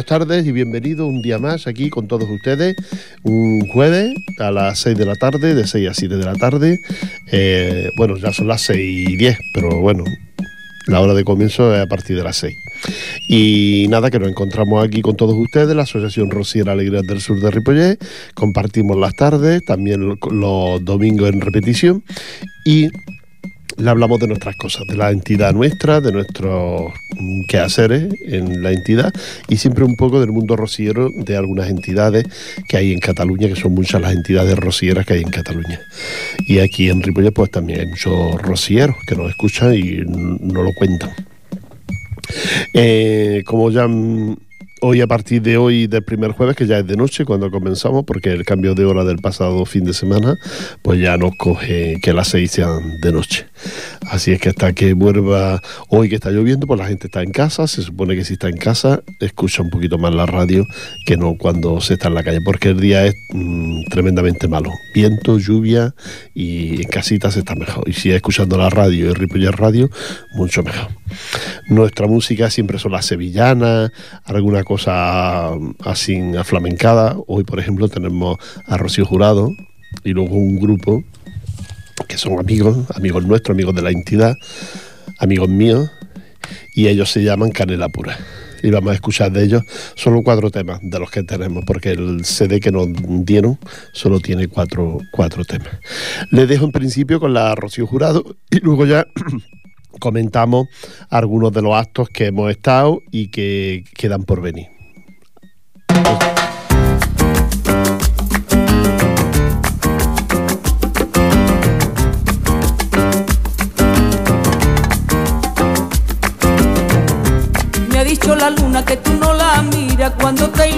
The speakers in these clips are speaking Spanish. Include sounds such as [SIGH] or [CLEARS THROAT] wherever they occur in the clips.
Buenas tardes y bienvenido un día más aquí con todos ustedes. Un jueves a las 6 de la tarde, de 6 a 7 de la tarde. Eh, bueno, ya son las 6 y 10, pero bueno, la hora de comienzo es a partir de las 6. Y nada, que nos encontramos aquí con todos ustedes, la Asociación Rosiera Alegría del Sur de Ripollet. Compartimos las tardes, también los domingos en repetición. Y le hablamos de nuestras cosas, de la entidad nuestra, de nuestros quehaceres en la entidad y siempre un poco del mundo rociero de algunas entidades que hay en Cataluña, que son muchas las entidades rocieras que hay en Cataluña. Y aquí en Ripollet pues también hay muchos rocieros que nos escuchan y nos lo cuentan. Eh, como ya hoy a partir de hoy del primer jueves, que ya es de noche cuando comenzamos, porque el cambio de hora del pasado fin de semana, pues ya nos coge que las seis sean de noche. Así es que hasta que vuelva hoy que está lloviendo, pues la gente está en casa, se supone que si está en casa, escucha un poquito más la radio que no cuando se está en la calle, porque el día es mm, tremendamente malo. Viento, lluvia y en casita se está mejor. Y si es escuchando la radio y Ripollet Radio, mucho mejor. Nuestra música siempre son las sevillanas, alguna cosa así aflamencada. Hoy, por ejemplo, tenemos a Rocío Jurado y luego un grupo que son amigos, amigos nuestros, amigos de la entidad, amigos míos, y ellos se llaman Canela Pura. Y vamos a escuchar de ellos solo cuatro temas de los que tenemos, porque el CD que nos dieron solo tiene cuatro, cuatro temas. Les dejo en principio con la Rocío Jurado y luego ya [CLEARS THROAT] comentamos algunos de los actos que hemos estado y que quedan por venir. Me ha dicho la luna que tú no la miras cuando te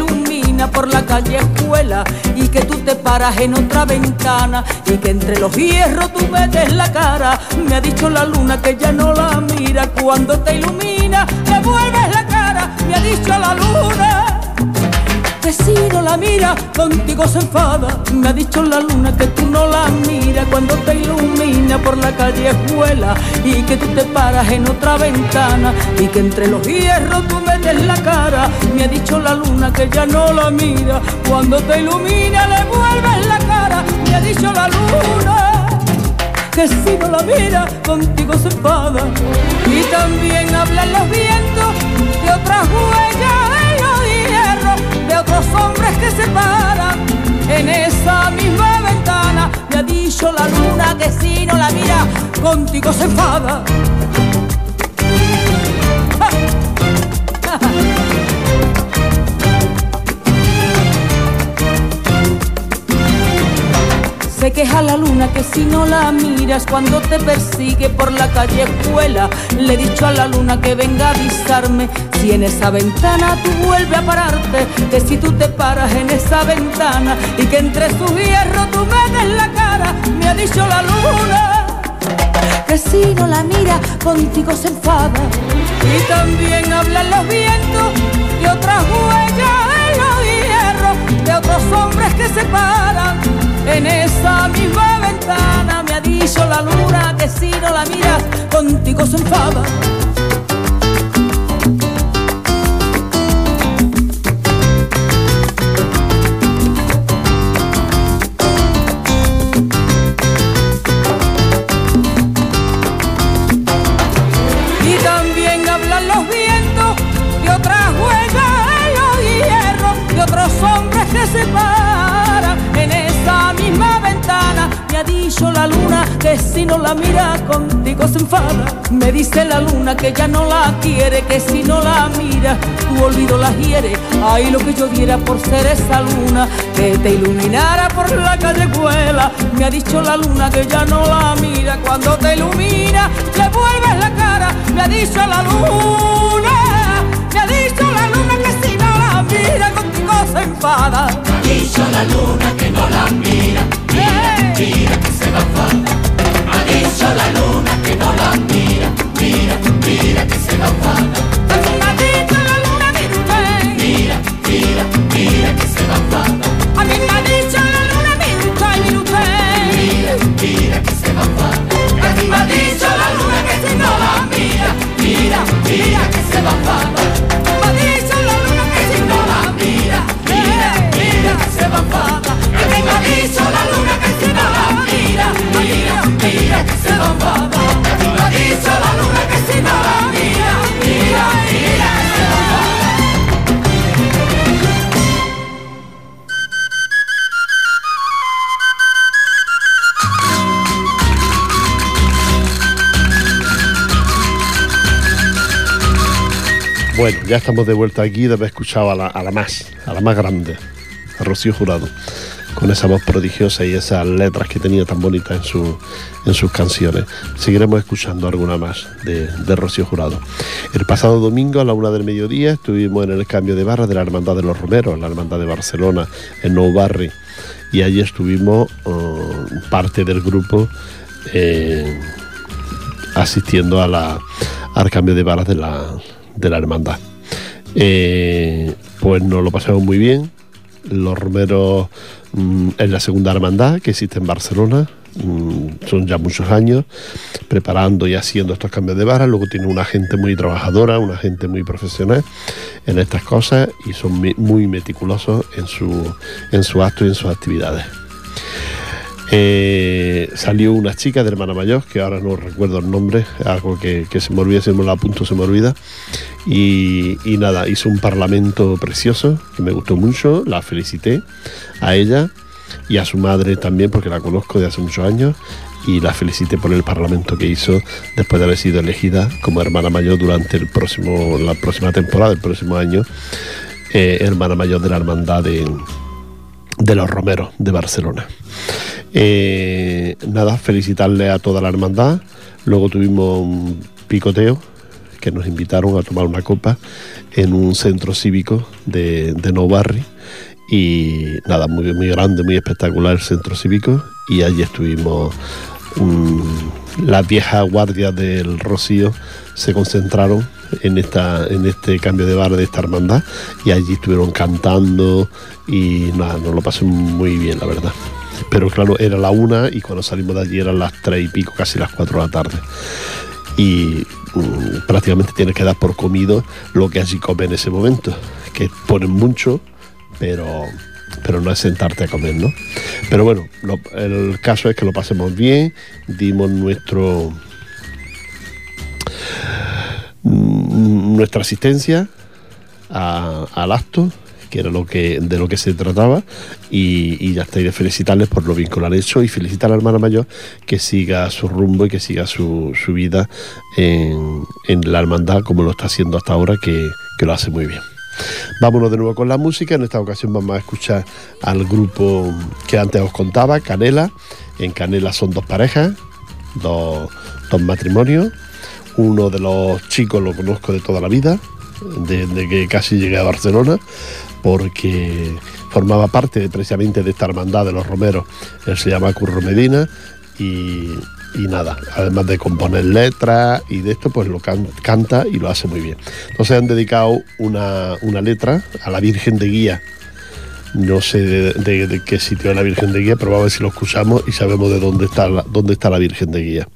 por la calle escuela y que tú te paras en otra ventana y que entre los hierros tú metes la cara. Me ha dicho la luna que ya no la mira cuando te ilumina, la cara. Me ha dicho la luna que si no la mira, contigo se enfada. Me ha dicho la luna que tú no la miras cuando te ilumina por la calle escuela y que tú te paras en otra ventana y que entre los hierros tú metes la cara. Me ha dicho la luna que ya no la mira cuando te ilumina le vuelves la cara. Me ha dicho la luna que si no la mira contigo se enfada y también hablan los vientos de otras huellas contigo se enfada Se queja la luna que si no la miras cuando te persigue por la calle escuela. Le he dicho a la luna que venga a avisarme si en esa ventana tú vuelves a pararte. Que si tú te paras en esa ventana y que entre sus hierros tú metes la cara. Me ha dicho la luna que si no la mira contigo se enfada. Y también hablan los vientos de otras huellas de los hierros de otros hombres que se paran en esa misma ventana me ha dicho la luna que si no la miras contigo se enfada. Que si no la mira contigo se enfada. Me dice la luna que ya no la quiere, que si no la mira tu olvido la hiere. Ay, lo que yo diera por ser esa luna que te iluminara por la calle vuela. Me ha dicho la luna que ya no la mira cuando te ilumina, le vuelves la cara. Me ha dicho la luna, me ha dicho la luna que si no la mira contigo se enfada. Ha dicho la luna que no la mira, mira, mira que se va a enfadar mucho la luna que no la mira, mira, mira que se nos va. Dando una la luna de Rubén. Mira, mira, mira que se nos va. A mí me ha dicho la luna de Rubén, mi Rubén. Mira, mira que se nos va. A mí me ha dicho la luna que si no la mira, mira, mira que se nos va. Me ha dicho la luna que si no la mira, mira, mira que se va. A mí me ha dicho la luna mira que se bomba Lo dice la luna que si no la mira, mira, mira se Bueno, ya estamos de vuelta aquí de haber escuchado a la, a la más, a la más grande, a Rocío Jurado con esa voz prodigiosa y esas letras que tenía tan bonitas en, en sus canciones. Seguiremos escuchando alguna más de, de Rocío Jurado. El pasado domingo a la una del mediodía estuvimos en el cambio de barra de la Hermandad de los Romeros, la Hermandad de Barcelona, en Nou Barri, y allí estuvimos uh, parte del grupo eh, asistiendo a la, al cambio de barras de la, de la hermandad. Eh, pues nos lo pasamos muy bien. Los romeros en la segunda hermandad que existe en Barcelona. mm, son ya muchos años preparando y haciendo estos cambios de barras. Luego tiene una gente muy trabajadora, una gente muy profesional en estas cosas y son muy meticulosos en su, en su acto y en sus actividades. Eh, salió una chica de hermana mayor, que ahora no recuerdo el nombre, algo que, se me olvida, si me lo apunto se me olvida. Y, y nada, hizo un parlamento precioso, que me gustó mucho, la felicité a ella y a su madre también, porque la conozco de hace muchos años, y la felicité por el parlamento que hizo después de haber sido elegida como hermana mayor durante el próximo, la próxima temporada, el próximo año, eh, hermana mayor de la hermandad de, de los Romeros de Barcelona. Eh, nada, felicitarle a toda la hermandad. Luego tuvimos un picoteo que nos invitaron a tomar una copa en un centro cívico de, de Nou Barri. Y nada, muy, muy grande, muy espectacular el centro cívico. Y allí estuvimos, las viejas guardias del Rocío se concentraron en, esta, en este cambio de bar de esta hermandad y allí estuvieron cantando y nada, nos lo pasé muy bien, la verdad. Pero claro, era la una y cuando salimos de allí eran las tres y pico, casi las cuatro de la tarde. Y mm, prácticamente tienes que dar por comido lo que allí come en ese momento, que ponen mucho, pero, pero no es sentarte a comer, ¿no? Pero bueno, lo- el caso es que lo pasemos bien, dimos nuestro mm, nuestra asistencia a- al acto que era lo que de lo que se trataba y, ya está de felicitarles por lo bien que hecho y felicitar a la hermana mayor que siga su rumbo y que siga su, su vida en, la hermandad como lo está haciendo hasta ahora que lo hace muy bien Vámonos de nuevo con la música. En esta ocasión vamos a escuchar al grupo que antes os contaba, Canela. En Canela son dos parejas, dos, matrimonios. Uno de los chicos lo conozco de toda la vida, desde que casi llegué a Barcelona, porque formaba parte precisamente de esta hermandad de los romeros. Él se llama Curro Medina y, y nada, además de componer letras y de esto, pues lo can- canta y lo hace muy bien. Entonces han dedicado una, una letra a la Virgen de Guía. No sé de, qué sitio es la Virgen de Guía, pero vamos a ver si lo escuchamos y sabemos de dónde está dónde está la Virgen de Guía.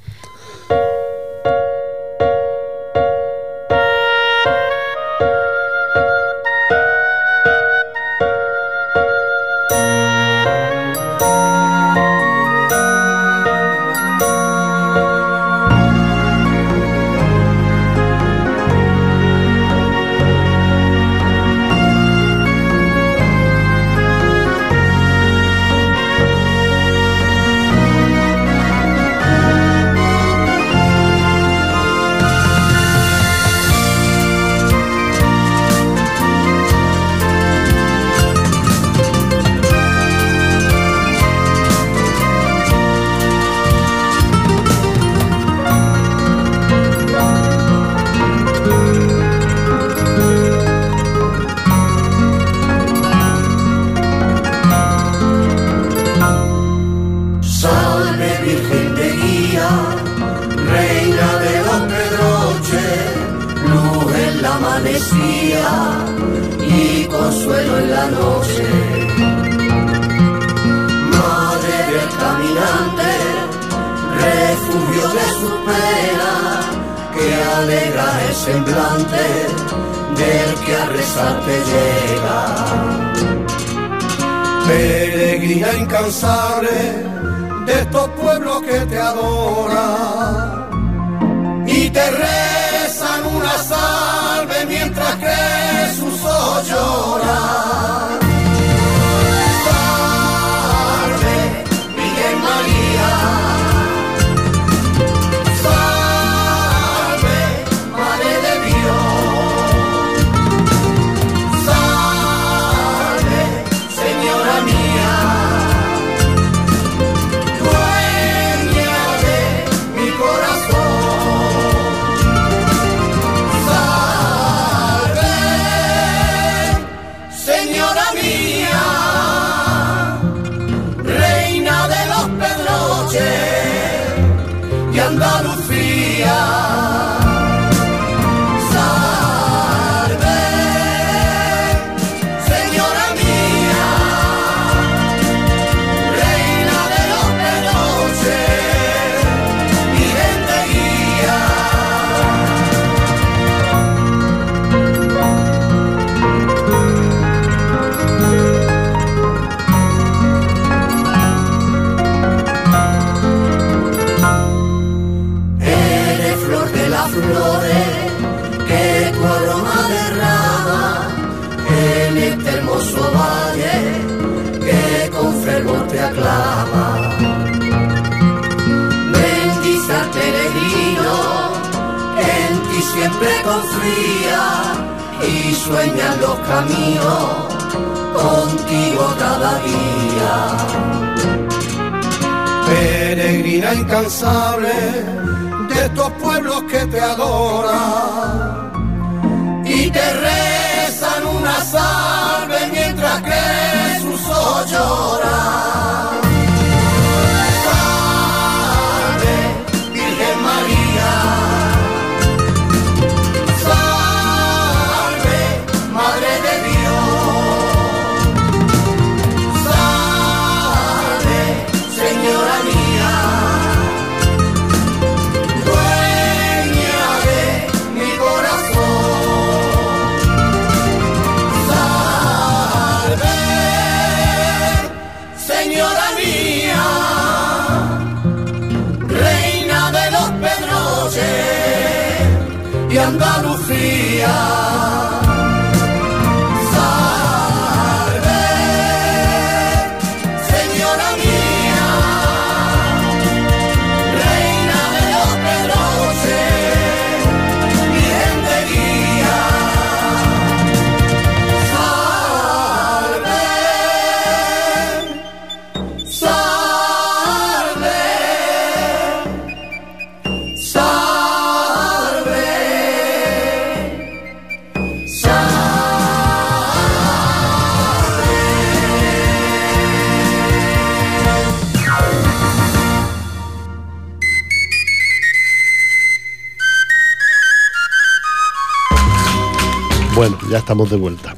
Ya estamos de vuelta.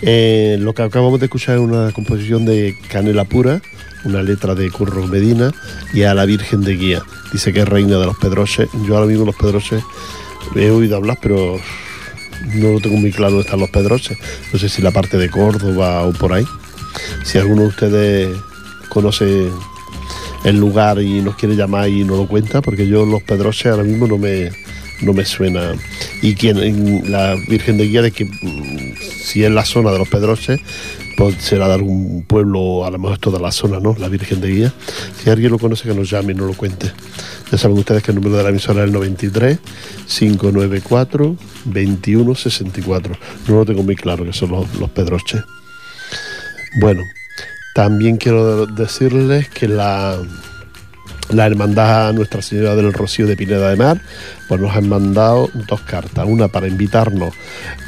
Eh, lo que acabamos de escuchar es una composición de Canela Pura, una letra de Curro Medina y a la Virgen de Guía. Dice que es reina de los pedroches. Yo ahora mismo los pedroches he oído hablar, pero no lo tengo muy claro dónde están los pedroches. No sé si la parte de Córdoba o por ahí. Si alguno de ustedes conoce el lugar y nos quiere llamar y no lo cuenta, porque yo los pedroches ahora mismo no me, no me suena. Y quien la Virgen de Guía de que mm, si es la zona de los Pedroches, pues será de algún pueblo, a lo mejor toda la zona, ¿no? La Virgen de Guía. Si alguien lo conoce, que nos llame y no lo cuente. Ya saben ustedes que el número de la emisora es el 93 594 2164. No lo tengo muy claro que son los, los Pedroches. Bueno, también quiero decirles que la la hermandad Nuestra Señora del Rocío de Pineda de Mar, pues nos han mandado dos cartas, una para invitarnos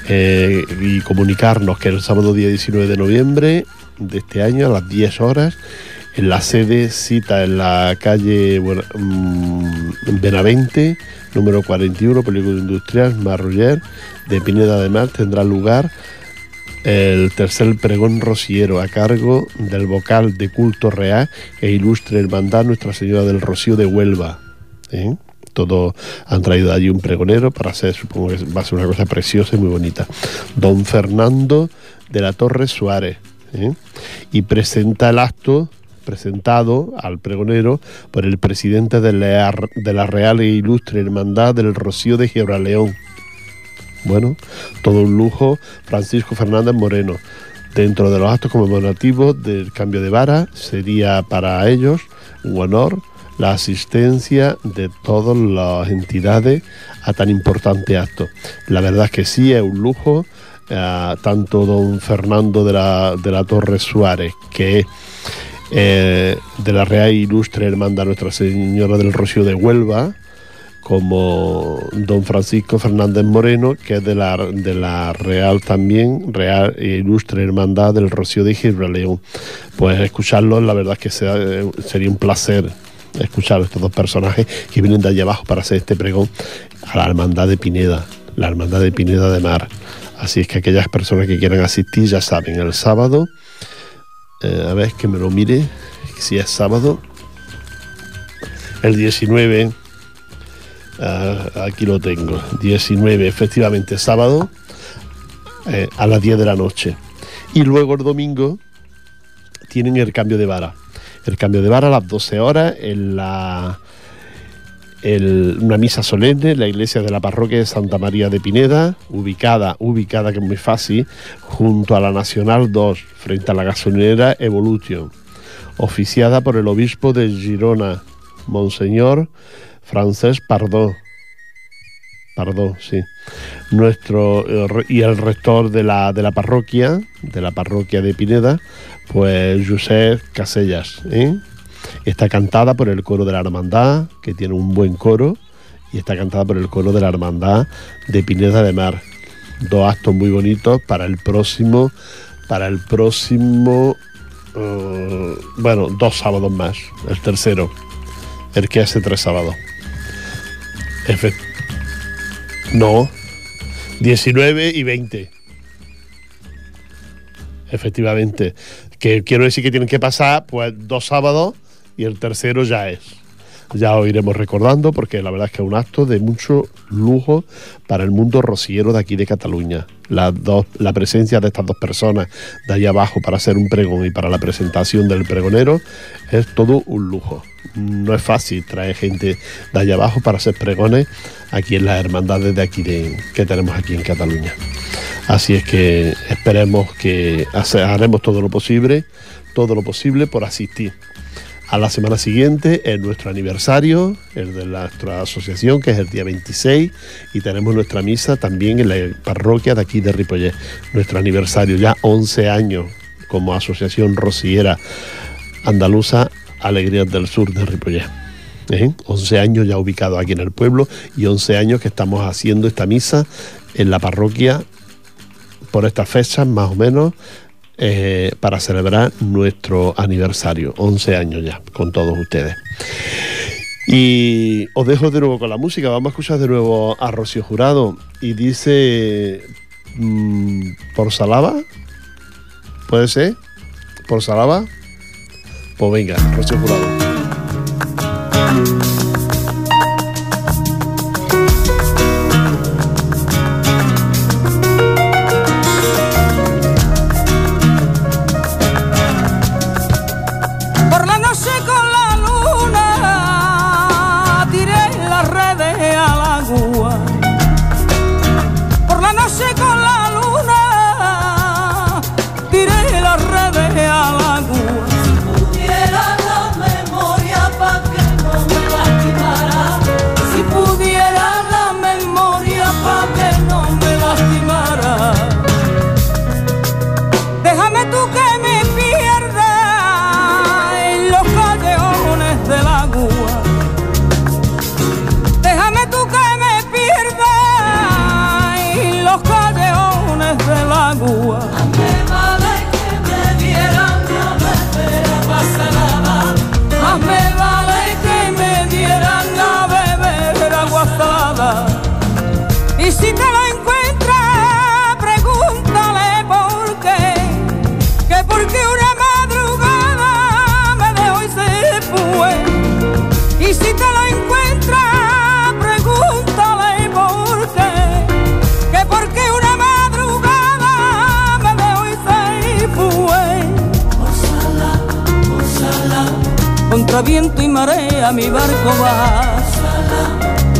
eh, y comunicarnos que el sábado día 19 de noviembre de este año a las 10 horas en la sede cita en la calle mm, Benavente, número 41, Película Industrial, Marroller, de Pineda de Mar, tendrá lugar el tercer pregón rociero a cargo del vocal de culto real e ilustre hermandad Nuestra Señora del Rocío de Huelva. ¿eh? Todos han traído allí un pregonero para hacer, supongo que va a ser una cosa preciosa y muy bonita. Don Fernando de la Torre Suárez. ¿eh? Y presenta el acto presentado al pregonero por el presidente de la, de la Real e Ilustre Hermandad del Rocío de Gibraleón bueno, todo un lujo, Francisco Fernández Moreno. Dentro de los actos conmemorativos del cambio de vara sería para ellos un honor la asistencia de todas las entidades a tan importante acto. La verdad es que sí, es un lujo. Eh, tanto don Fernando de la, de la Torre Suárez, que eh, de la Real Ilustre Hermandad Nuestra Señora del Rocío de Huelva, como don Francisco Fernández Moreno, que es de la, de la Real también, Real e Ilustre Hermandad del Rocío de Gibraleón. Pues escucharlo, la verdad es que sería un placer escuchar a estos dos personajes que vienen de allá abajo para hacer este pregón a la Hermandad de Pineda, la Hermandad de Pineda de Mar. Así es que aquellas personas que quieran asistir ya saben, el sábado, eh, a ver que me lo mire, si es sábado, el 19 Ah, aquí lo tengo, 19, efectivamente, sábado eh, a las 10 de la noche. Y luego el domingo tienen el cambio de vara. El cambio de vara a las 12 horas en la una misa solemne en la iglesia de la parroquia de Santa María de Pineda, ubicada, ubicada que es muy fácil, junto a la Nacional 2, frente a la gasolinera Evolution, oficiada por el obispo de Girona, Monseñor Francés Pardó. Pardón, sí. Nuestro eh, y el rector de la, de la parroquia, de la parroquia de Pineda, pues Josep Casellas. ¿eh? Está cantada por el coro de la hermandad, que tiene un buen coro, y está cantada por el coro de la hermandad de Pineda de Mar. Dos actos muy bonitos para el próximo, para el próximo, eh, bueno, dos sábados más, el tercero, el que hace tres sábados. No, 19 y 20. Efectivamente. Que quiero decir que tienen que pasar pues dos sábados y el tercero ya es. Ya os iremos recordando porque la verdad es que es un acto de mucho lujo para el mundo rociero de aquí de Cataluña. Las dos, la presencia de estas dos personas de ahí abajo para hacer un pregón y para la presentación del pregonero es todo un lujo. No es fácil traer gente de allá abajo para hacer pregones aquí en las hermandades de aquí de, que tenemos aquí en Cataluña. Así es que esperemos que haremos todo lo posible, todo lo posible por asistir. A la semana siguiente es nuestro aniversario, el de nuestra asociación, que es el día 26, y tenemos nuestra misa también en la parroquia de aquí de Ripollet. Nuestro aniversario, ya 11 años como asociación rociera andaluza Alegrías del Sur de Ripollet. ¿Eh? 11 años ya ubicado aquí en el pueblo y 11 años que estamos haciendo esta misa en la parroquia por estas fechas más o menos eh, para celebrar nuestro aniversario, 11 años ya, con todos ustedes. Y os dejo de nuevo con la música, vamos a escuchar de nuevo a Rocío Jurado y dice, mm, ¿por Salaba? ¿Puede ser? ¿Por Salaba? Pues venga, Rocío Jurado. Contra viento y marea mi barco va.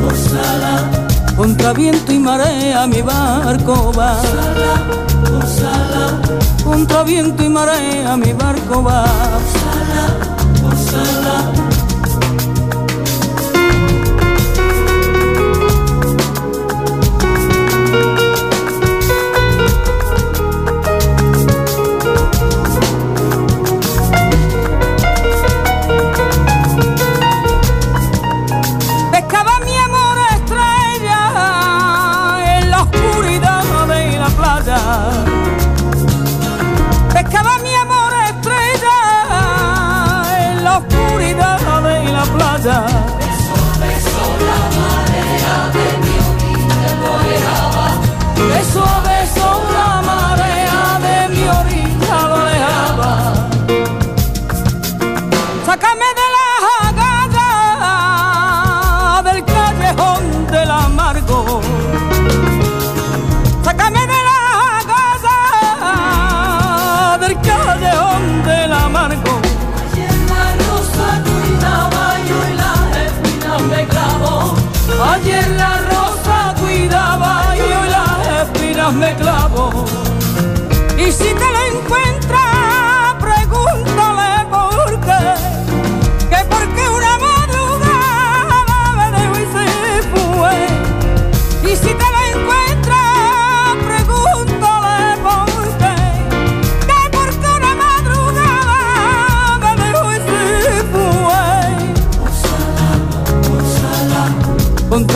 ojalá, Contra viento y marea mi barco va. ojalá, Contra viento y marea mi barco va.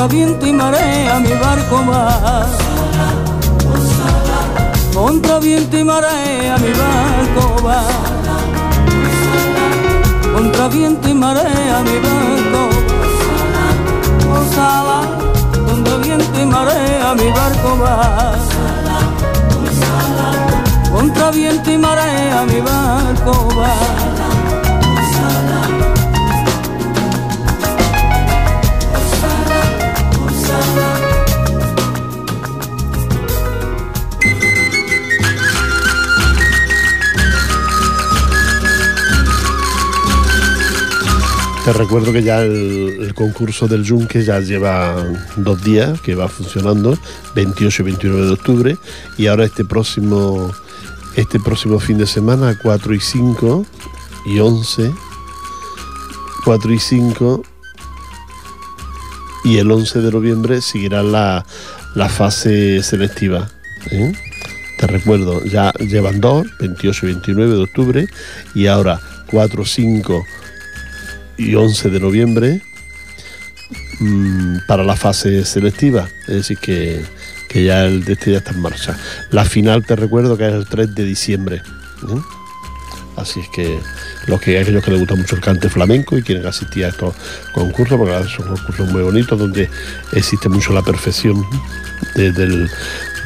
Contra viento y marea mi barco va. Contra viento y marea mi barco va. Contra viento y marea mi barco Osala, contra viento y marea mi barco va. Contra viento y marea mi barco va. Te recuerdo que ya el, concurso del Yunque ya lleva dos días que va funcionando, 28 y 29 de octubre, y ahora este próximo, este próximo fin de semana, 4 y 5 y 11, 4 y 5 y el 11 de noviembre seguirá la, la fase selectiva. ¿eh? Te recuerdo, ya llevan dos, 28 y 29 de octubre, y ahora 4, 5 y 11 de noviembre mmm, para la fase selectiva. Es decir, que, que ya el de este ya está en marcha. La final te recuerdo que es el 3 de diciembre. ¿eh? Así es que los que aquellos que les gusta mucho el cante flamenco y quieren asistir a estos concursos, porque son concursos muy bonitos donde existe mucho la perfección de, del,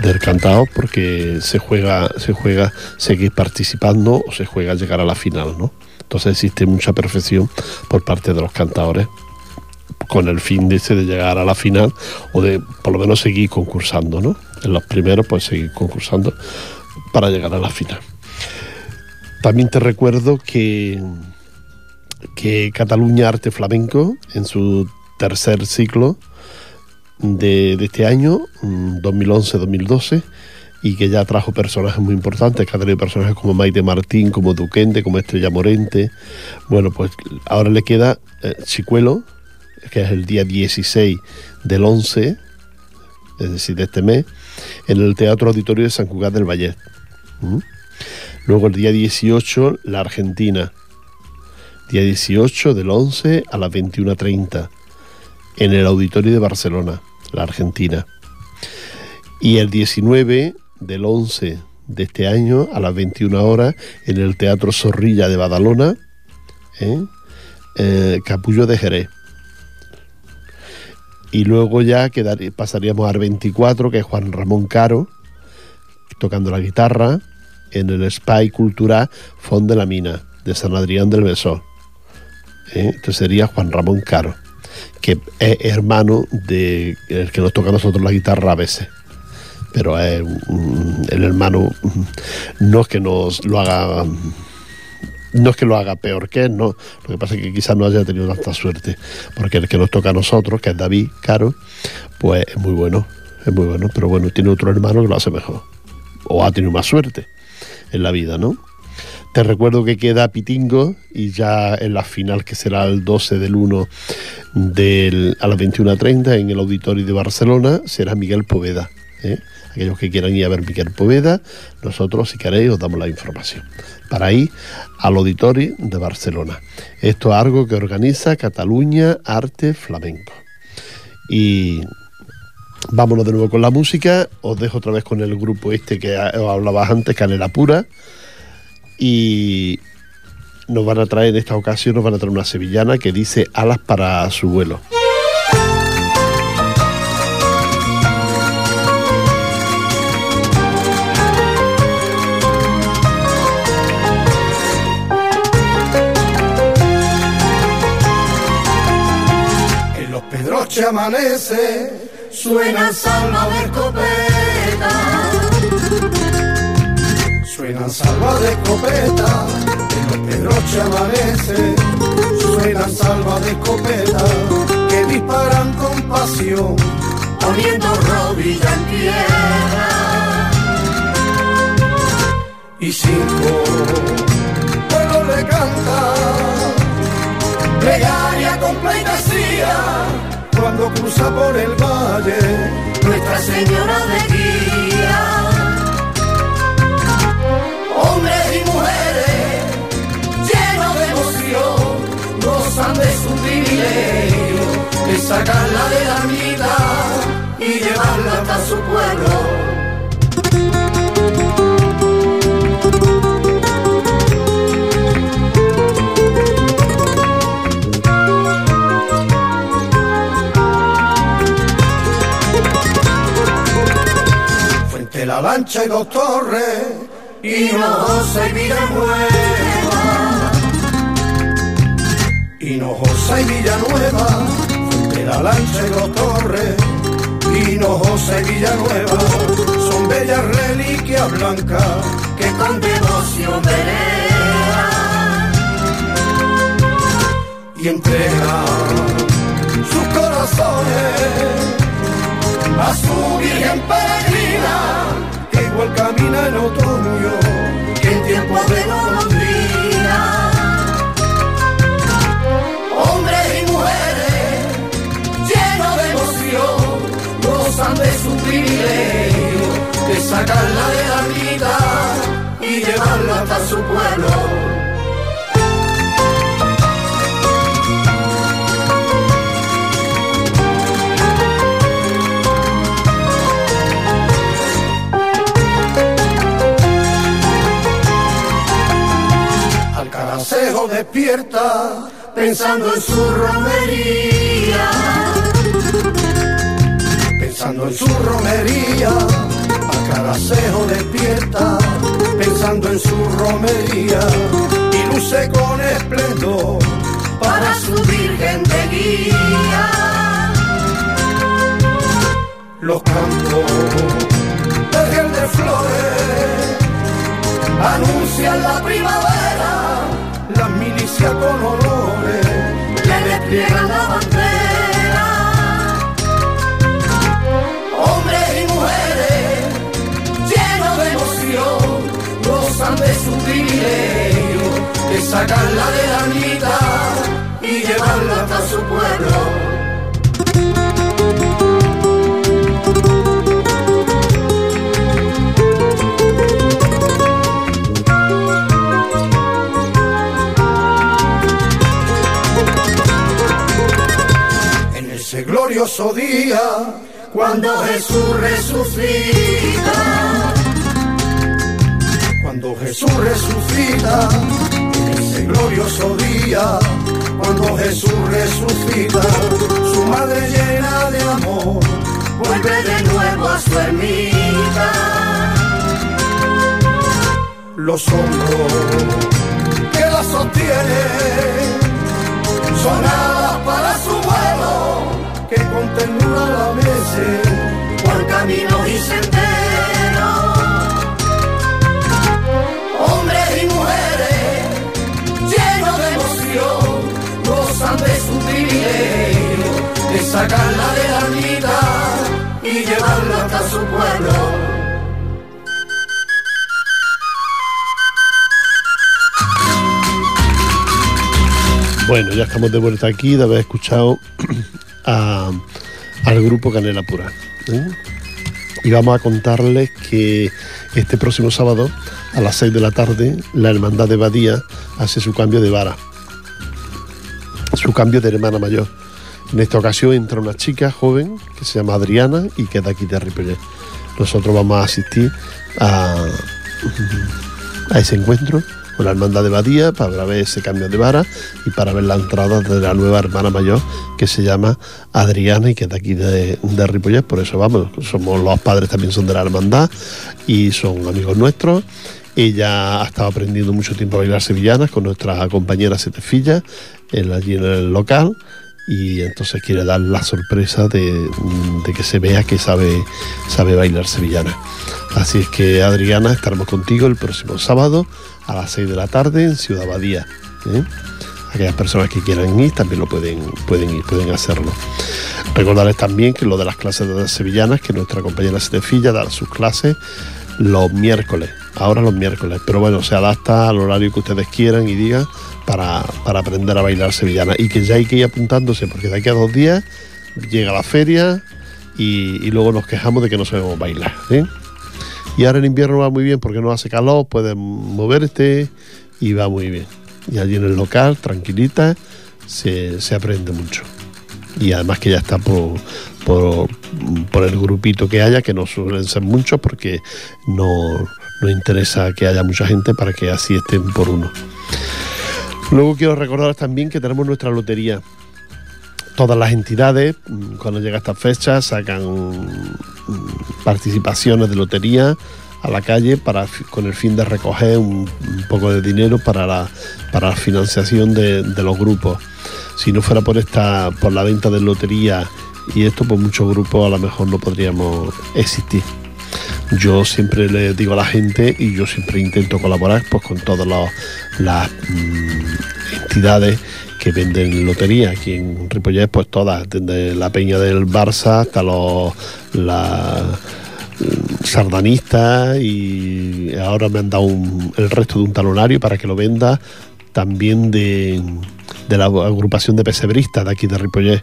del cantado, porque se juega, se juega seguir participando o se juega llegar a la final, ¿no? Entonces existe mucha perfección por parte de los cantadores con el fin de, ese de llegar a la final o de por lo menos seguir concursando, ¿no? En los primeros pues seguir concursando para llegar a la final. También te recuerdo que, que Cataluña Arte Flamenco en su tercer ciclo de, de este año, 2011-2012, y que ya trajo personajes muy importantes, que ha tenido personajes como Maite Martín, como Duquente, como Estrella Morente. Bueno, pues ahora le queda eh, Chicuelo, que es el día 16 del 11, es decir, de este mes, en el Teatro Auditorio de San Cugat del Valle. ¿Mm? Luego el día 18, la Argentina. Día 18 del 11 a las 21.30 en el Auditorio de Barcelona, la Argentina. Y el 19 del 11 de este año a las 21 horas en el Teatro Zorrilla de Badalona, ¿eh? Eh, Capullo de Jerez. Y luego ya pasaríamos al 24, que es Juan Ramón Caro, tocando la guitarra, en el Spy Cultural Fond de la Mina, de San Adrián del Besós. ¿Eh? Este sería Juan Ramón Caro, que es hermano de el que nos toca a nosotros la guitarra a veces pero un, el hermano no es que nos lo haga no es que lo haga peor que él, no. Lo que pasa es que quizás no haya tenido tanta suerte, porque el que nos toca a nosotros, que es David Caro, pues es muy bueno, es muy bueno, pero bueno, tiene otro hermano que lo hace mejor, o ha tenido más suerte en la vida, ¿no? Te recuerdo que queda Pitingo y ya en la final, que será el 12 del 1 del, a las 21.30 en el Auditorio de Barcelona, será Miguel Poveda. ¿eh? Aquellos que quieran ir a ver Miguel Poveda, nosotros si queréis os damos la información. Para ir al auditorio de Barcelona. Esto es algo que organiza Cataluña Arte Flamenco. Y vámonos de nuevo con la música. Os dejo otra vez con el grupo este que os hablaba antes, Canela Pura. Y nos van a traer en esta ocasión, nos van a traer una sevillana que dice alas para su vuelo. Noche amanece, suenan salva de escopeta. Suenan salva de escopeta, los pedroches amanece, suenan salva de escopeta, que disparan con pasión, poniendo rodilla en tierra. Y cinco pueblos le cantan, plegaria con pleitesía cruza por el valle Nuestra Señora de Guía. Hombres y mujeres llenos de emoción gozan de su privilegio de sacarla de la ermita y llevarla hasta su pueblo. La lancha y dos torres y Hinojosa y Villanueva. Hinojosa y Villanueva, Fuente la lancha y dos torres Hinojosa y Villanueva son bellas reliquias blancas que con devoción veneran y entregan sus corazones a su Virgen peregrina igual camina en otoño que en tiempo de golondrina. Hombres y mujeres llenos de emoción gozan de su privilegio de sacarla de la vida y llevarla hasta su pueblo. Despierta pensando en su romería. Pensando en su romería. Al caracejo despierta pensando en su romería. Y luce con esplendor para su virgen de guía. Los campos vergen de flores anuncian la primavera, las milicias con olores le despliegan la bandera. Hombres y mujeres llenos de emoción gozan de su privilegio de sacarla de la mitad y llevarla hasta su pueblo. Glorioso día cuando Jesús resucita. Cuando Jesús resucita, ese glorioso día, cuando Jesús resucita, su madre llena de amor vuelve de nuevo a su ermita. Los hombros que la sostienen son que con ternura la mece por caminos y senderos. Hombres y mujeres llenos de emoción, gozan de su privilegio de sacarla de la vida y llevarla hasta su pueblo. Bueno, ya estamos de vuelta aquí de haber escuchado al grupo Canela Pura. ¿eh? Y vamos a contarles que este próximo sábado a las 6 de la tarde la Hermandad de Badía hace su cambio de vara, su cambio de hermana mayor. En esta ocasión entra una chica joven que se llama Adriana y que es de aquí de Ripollet. Nosotros vamos a asistir a, a ese encuentro la hermandad de Badía para ver ese cambio de vara y para ver la entrada de la nueva hermana mayor que se llama Adriana y que es de aquí de, de Ripollet. Por eso vamos, somos los padres también son de la hermandad y son amigos nuestros. Ella ha estado aprendiendo mucho tiempo a bailar sevillanas con nuestra compañera Setefilla en- allí en el local y entonces quiere dar la sorpresa de, de que se vea que sabe, sabe bailar sevillana. Así es que Adriana, estaremos contigo el próximo sábado a las 6 de la tarde en Ciudad Badía. ¿eh? Aquellas personas que quieran ir también lo pueden, pueden ir, pueden hacerlo. Recordarles también que lo de las clases de sevillanas, que nuestra compañera Setefilla dará sus clases los miércoles, ahora los miércoles, pero bueno, se adapta al horario que ustedes quieran y digan para, para aprender a bailar sevillana y que ya hay que ir apuntándose porque de aquí a dos días llega la feria y, y luego nos quejamos de que no sabemos bailar. ¿eh? Y ahora en invierno va muy bien porque no hace calor, puedes moverte y va muy bien. Y allí en el local, tranquilita, se, se aprende mucho. y además que ya está por, por, por el grupito que haya, que no suelen ser muchos porque no, no interesa que haya mucha gente para que así estén por uno. Luego quiero recordaros también que tenemos nuestra lotería. Todas las entidades, mm, cuando llega esta fecha, sacan mm, participaciones de lotería a la calle para, con el fin de recoger un, poco de dinero para la, para la financiación de, los grupos. Si no fuera por esta, por la venta de lotería y esto, pues muchos grupos a lo mejor no podríamos existir. Yo siempre le digo a la gente y yo siempre intento colaborar pues con todas las mm, entidades que venden lotería. Aquí en Ripollet, pues todas, desde la peña del Barça hasta los la, mm, sardanistas y ahora me han dado el resto de un talonario para que lo venda también de, la agrupación de pesebristas de aquí de Ripollet.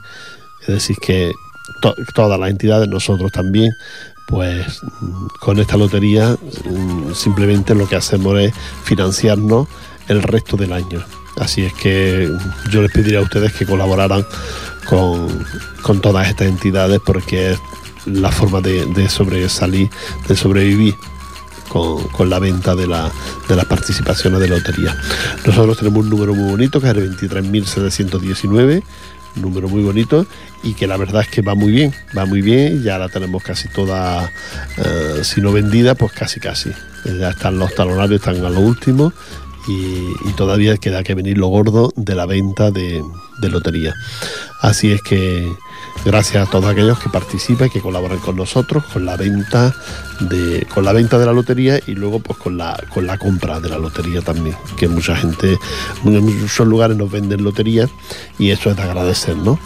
Es decir, que to- todas las entidades, nosotros también, pues mm, con esta lotería mm, simplemente lo que hacemos es financiarnos el resto del año. Así es que yo les pediría a ustedes que colaboraran con, con todas estas entidades porque es la forma de, de sobresalir, de sobrevivir con, con la venta de, la, de las participaciones de lotería. Nosotros tenemos un número muy bonito que es el 23.719, un número muy bonito y que la verdad es que va muy bien, va muy bien, ya la tenemos casi toda, eh, si no vendida, pues casi casi. Ya están los talonarios, están a lo último y, todavía queda que venir lo gordo de la venta de, de lotería. Así es que gracias a todos aquellos que participan, que colaboran con nosotros, con la venta de, con la venta de la lotería y luego pues con la, con la compra de la lotería también, que mucha gente, en muchos lugares nos venden lotería y eso es de agradecer, ¿no?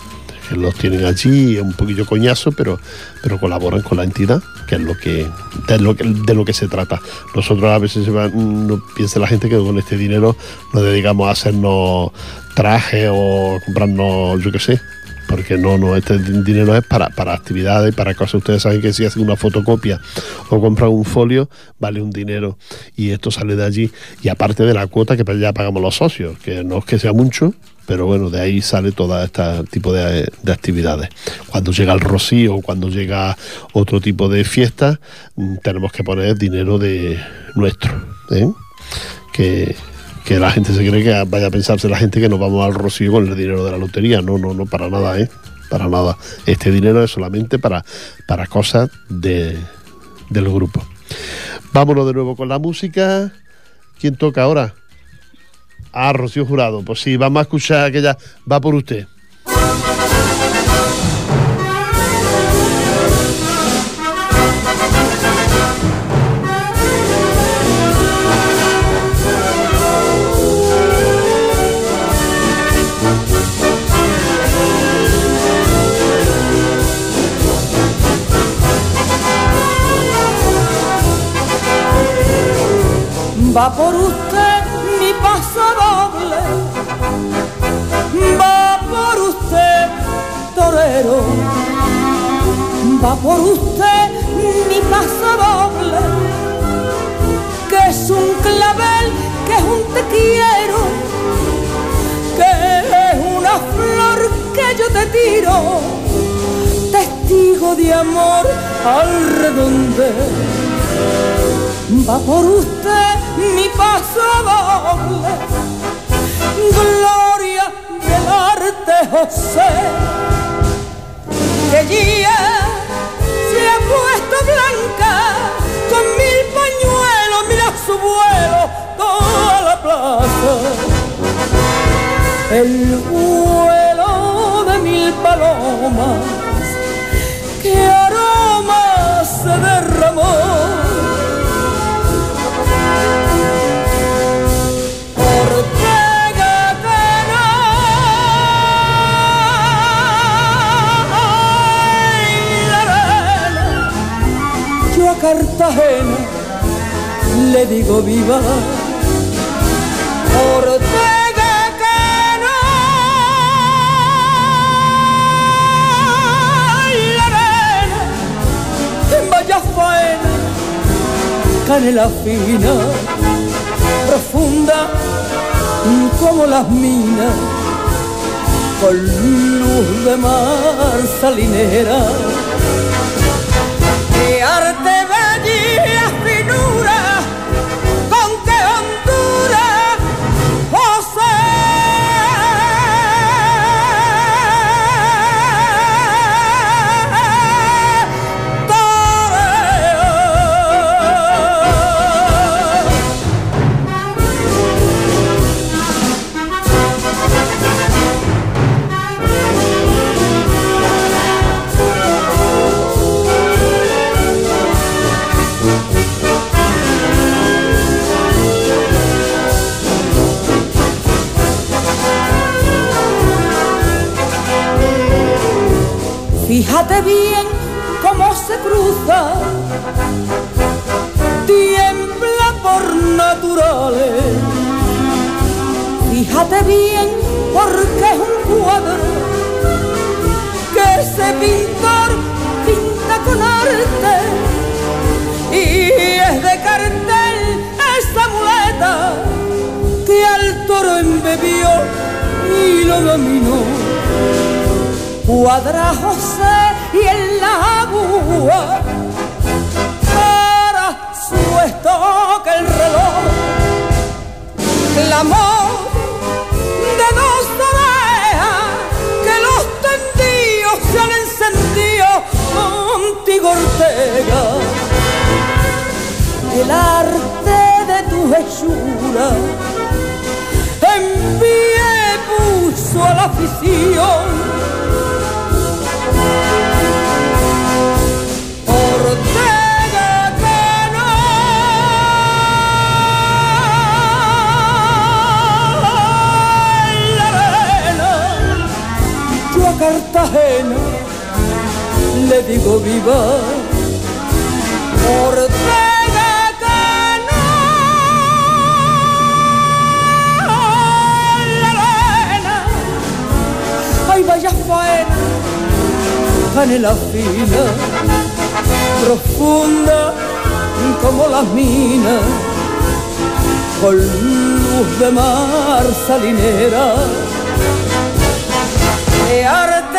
Que los tienen allí, un poquillo coñazo, pero, pero colaboran con la entidad, que es lo que, de lo que, de lo que se trata. Nosotros a veces no piensa la gente que con este dinero nos dedicamos a hacernos trajes o comprarnos, yo qué sé, porque no, no, este di- dinero es para, para actividades, para cosas. Ustedes saben que si hacen una fotocopia o compran un folio, vale un dinero y esto sale de allí. Y aparte de la cuota que ya pagamos los socios, que no es que sea mucho, pero bueno, de ahí sale todo este tipo de, de actividades. Cuando llega el rocío cuando llega otro tipo de fiesta, mm, tenemos que poner dinero de nuestro. ¿eh? que, que la gente se cree que vaya a pensarse la gente que nos vamos al rocío con el dinero de la lotería. No, no, no, para nada, ¿eh? Para nada. Este dinero es solamente para, para cosas de, del grupo. Vámonos de nuevo con la música. ¿Quién toca ahora? Ah, Rocío Jurado. Pues sí, vamos a escuchar aquella. Va por usted. Va por usted mi paso doble, va por usted torero, va por usted mi paso doble, que es un clavel, que es un te quiero, que es una flor que yo te tiro, testigo de amor al redondeo va por usted mi paso doble. Gloria del arte José, que ya se ha puesto blanca con mil pañuelos, mira su vuelo toda la plaza. El vuelo de mil palomas, que Le digo viva. Ortega. La vaya faena, canela fina, profunda como las minas con luz de mar salinera. Fíjate bien cómo se cruza, tiembla por naturales. Fíjate bien porque es un cuadro que ese pintor pinta con arte. Y es de cartel esa muleta que al toro embebió y lo dominó. Cuadra José para su estoque el reloj. Clamor de dos orejas que los tendidos se han encendido contigo Ortega. El arte de tu hechura en pie puso a la afición a Cartagena le digo viva Ortega Cano la arena ay vaya faena canela fina, profunda como las minas, con luz de mar salinera. De arte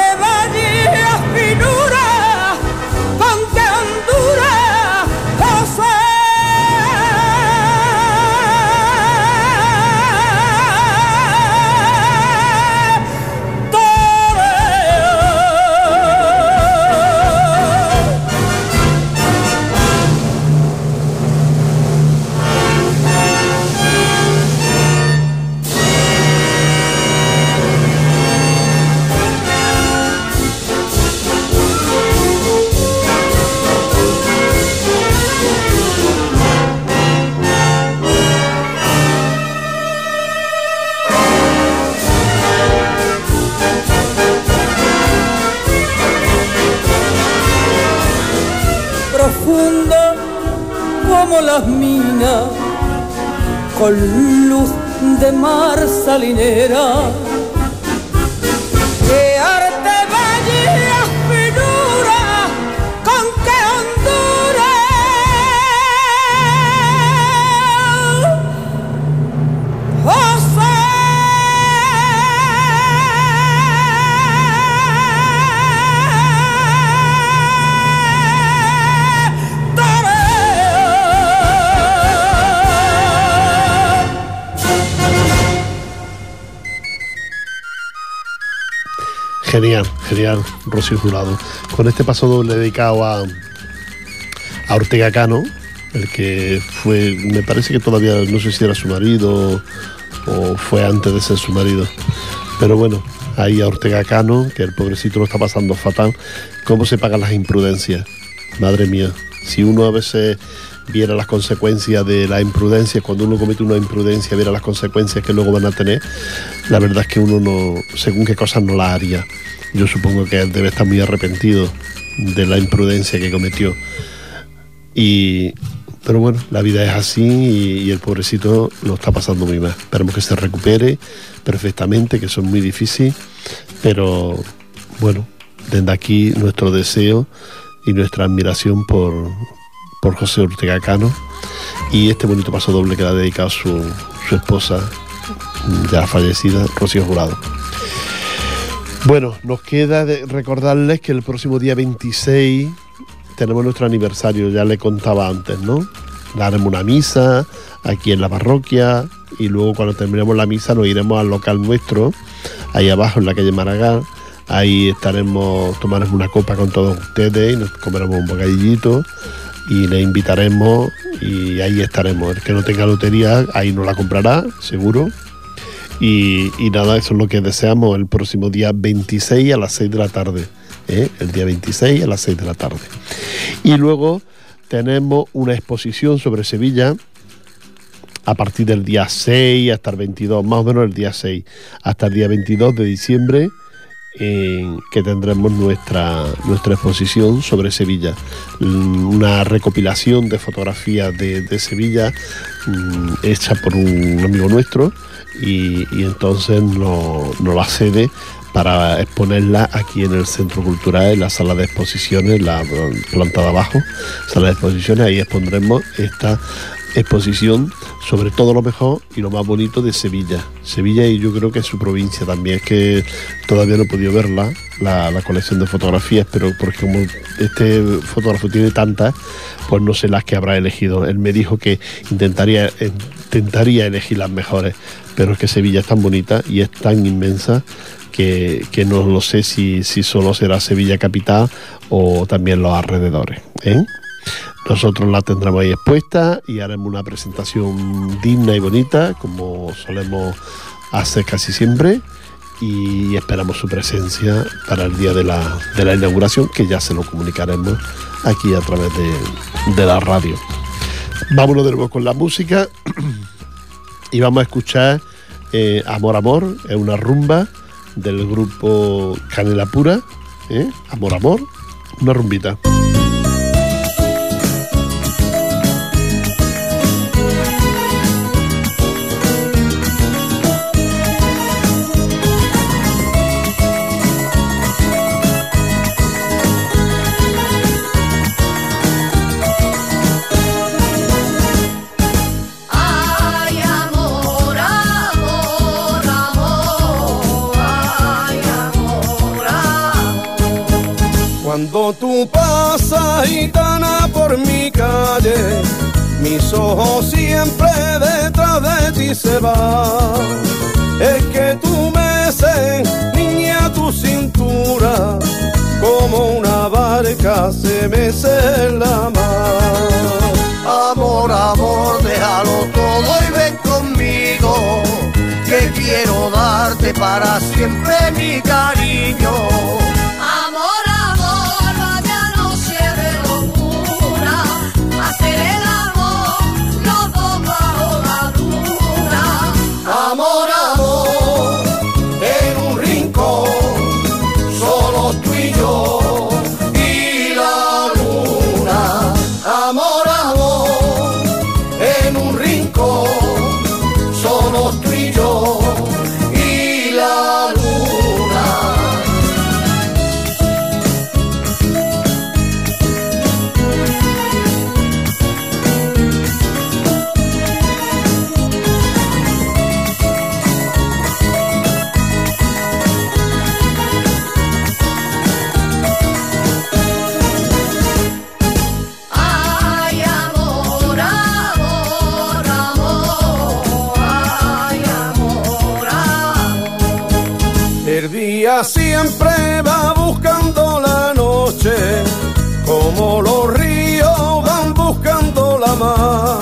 las minas, con luz de mar salinera. Genial, genial, Rocío Jurado. Con este paso doble dedicado a, a Ortega Cano, el que fue, me parece que todavía no sé si era su marido o fue antes de ser su marido. Pero bueno, ahí a Ortega Cano, que el pobrecito lo está pasando fatal, cómo se pagan las imprudencias. Madre mía, si uno a veces viera las consecuencias de la imprudencia, cuando uno comete una imprudencia, viera las consecuencias que luego van a tener, la verdad es que uno no, según qué cosas no las haría. Yo supongo que debe estar muy arrepentido de la imprudencia que cometió. Y, pero bueno, la vida es así y, y el pobrecito lo está pasando muy mal. Esperemos que se recupere perfectamente, que eso es muy difícil, pero bueno, desde aquí nuestro deseo y nuestra admiración por, por José Ortega Cano y este bonito paso doble que le ha dedicado su, esposa ya fallecida, Rocío Jurado. Bueno, nos queda recordarles que el próximo día 26 tenemos nuestro aniversario, ya le contaba antes, ¿no? Daremos una misa aquí en la parroquia y luego cuando terminemos la misa nos iremos al local nuestro, ahí abajo en la calle Maragall. Ahí estaremos, tomaremos una copa con todos ustedes y nos comeremos un bocadillito y le invitaremos y ahí estaremos. El que no tenga lotería, ahí no la comprará, seguro. Y, y nada, eso es lo que deseamos el próximo día 26 a las 6 de la tarde. ¿eh? El día 26 a las 6 de la tarde. Y luego tenemos una exposición sobre Sevilla a partir del día 6 hasta el 22, más o menos el día 6, hasta el día 22 de diciembre, en que tendremos nuestra, nuestra exposición sobre Sevilla. Mm, Una recopilación de fotografías de, Sevilla mm, hecha por un amigo nuestro y, entonces nos no la cede para exponerla aquí en el Centro Cultural, en la sala de exposiciones, la planta de abajo, sala de exposiciones, ahí expondremos esta exposición sobre todo lo mejor y lo más bonito de Sevilla. Sevilla y yo creo que su provincia también, es que todavía no he podido verla, la, la colección de fotografías, pero porque como este fotógrafo tiene tantas, pues no sé las que habrá elegido. Él me dijo que intentaría, intentaría elegir las mejores, pero es que Sevilla es tan bonita y es tan inmensa que, que no lo sé si, si solo será Sevilla capital o también los alrededores. ¿eh? Nosotros la tendremos ahí expuesta y haremos una presentación digna y bonita, como solemos hacer casi siempre, y esperamos su presencia para el día de la, de la inauguración, que ya se lo comunicaremos aquí a través de, de la radio. Vámonos de nuevo con la música y vamos a escuchar eh, Amor Amor, es una rumba del grupo Canela Pura, ¿eh? Amor Amor, una rumbita. Cuando tú pasas gitana por mi calle, mis ojos siempre detrás de ti se van. Es que tú meces, niña, tu cintura, como una barca se mece en la mar. Amor, amor, déjalo todo y ven conmigo, que quiero darte para siempre mi cariño. Siempre va buscando la noche, como los ríos van buscando la mar.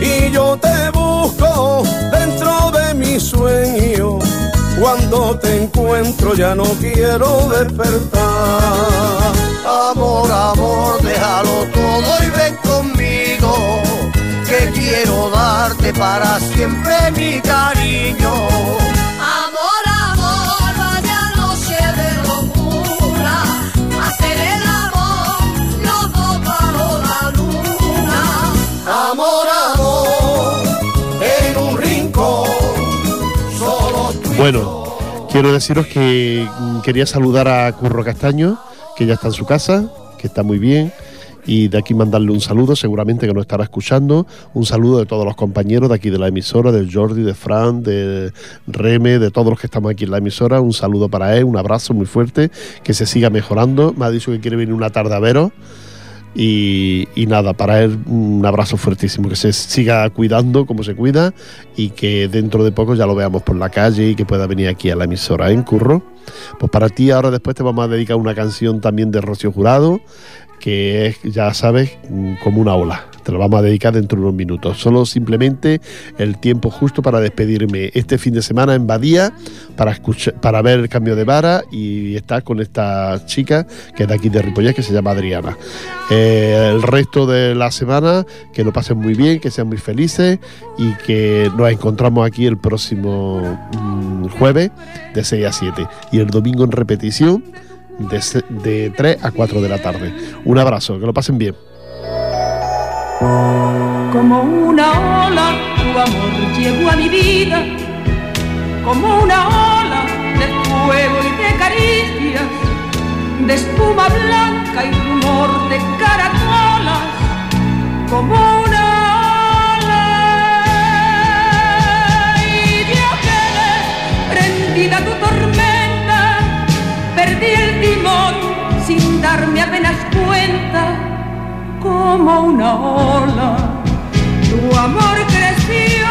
Y yo te busco dentro de mi sueño, cuando te encuentro ya no quiero despertar. Amor, amor, déjalo todo y ven conmigo, que quiero darte para siempre mi cariño. Bueno, quiero deciros que mm, quería saludar a Curro Castaño, que ya está en su casa, que está muy bien, y de aquí mandarle un saludo, seguramente que nos estará escuchando, un saludo de todos los compañeros de aquí de la emisora, de Jordi, de Fran, de Reme, de todos los que estamos aquí en la emisora, un saludo para él, un abrazo muy fuerte, que se siga mejorando, me ha dicho que quiere venir una tarde a veros. Y, nada, para él un abrazo fuertísimo, que se siga cuidando como se cuida y que dentro de poco ya lo veamos por la calle y que pueda venir aquí a la emisora en Curro. Pues para ti ahora después te vamos a dedicar una canción también de Rocío Jurado, que es, ya sabes, como una ola. Te lo vamos a dedicar dentro de unos minutos. Solo simplemente el tiempo justo para despedirme este fin de semana en Badía para, escuchar, para ver el cambio de vara y estar con esta chica que es de aquí de Ripollés que se llama Adriana. Eh, el resto de la semana que lo pasen muy bien, que sean muy felices y que nos encontramos aquí el próximo mmm, jueves de 6 a 7 y el domingo en repetición de, de 3 a 4 de la tarde. Un abrazo, que lo pasen bien. Como una ola, tu amor llegó a mi vida, como una ola de fuego y de caricias, de espuma blanca y rumor de caracolas, como una ola. Y yo quedé prendida tu tormenta, perdí el timón sin darme apenas cuenta como una ola. Tu amor creció